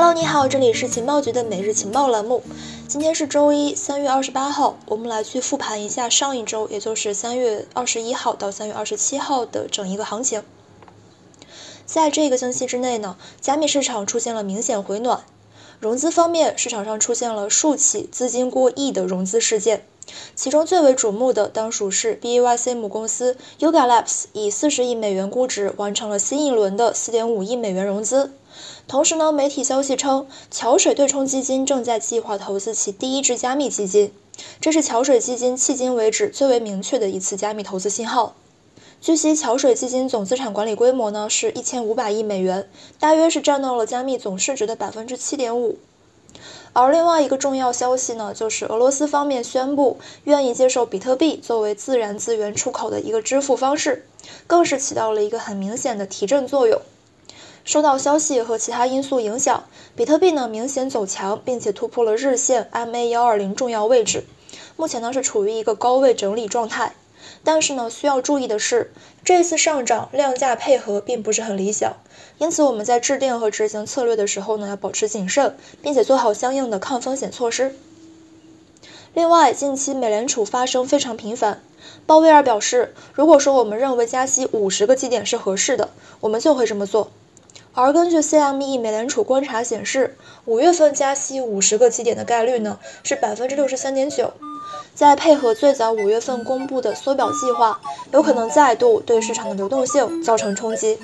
Hello，你好，这里是情报局的每日情报栏目。今天是周一，三月二十八号，我们来去复盘一下上一周，也就是三月二十一号到三月二十七号的整一个行情。在这个星期之内呢，加密市场出现了明显回暖。融资方面，市场上出现了数起资金过亿的融资事件，其中最为瞩目的当属是 BAYC 母公司 Yuga Labs 以四十亿美元估值完成了新一轮的四点五亿美元融资。同时呢，媒体消息称，桥水对冲基金正在计划投资其第一支加密基金，这是桥水基金迄今为止最为明确的一次加密投资信号。据悉，桥水基金总资产管理规模呢是一千五百亿美元，大约是占到了加密总市值的百分之七点五。而另外一个重要消息呢，就是俄罗斯方面宣布愿意接受比特币作为自然资源出口的一个支付方式，更是起到了一个很明显的提振作用。受到消息和其他因素影响，比特币呢明显走强，并且突破了日线 MA 幺二零重要位置，目前呢是处于一个高位整理状态。但是呢，需要注意的是，这次上涨量价配合并不是很理想，因此我们在制定和执行策略的时候呢，要保持谨慎，并且做好相应的抗风险措施。另外，近期美联储发声非常频繁，鲍威尔表示，如果说我们认为加息五十个基点是合适的，我们就会这么做。而根据 CME 美联储观察显示，五月份加息五十个基点的概率呢是百分之六十三点九。再配合最早五月份公布的缩表计划，有可能再度对市场的流动性造成冲击。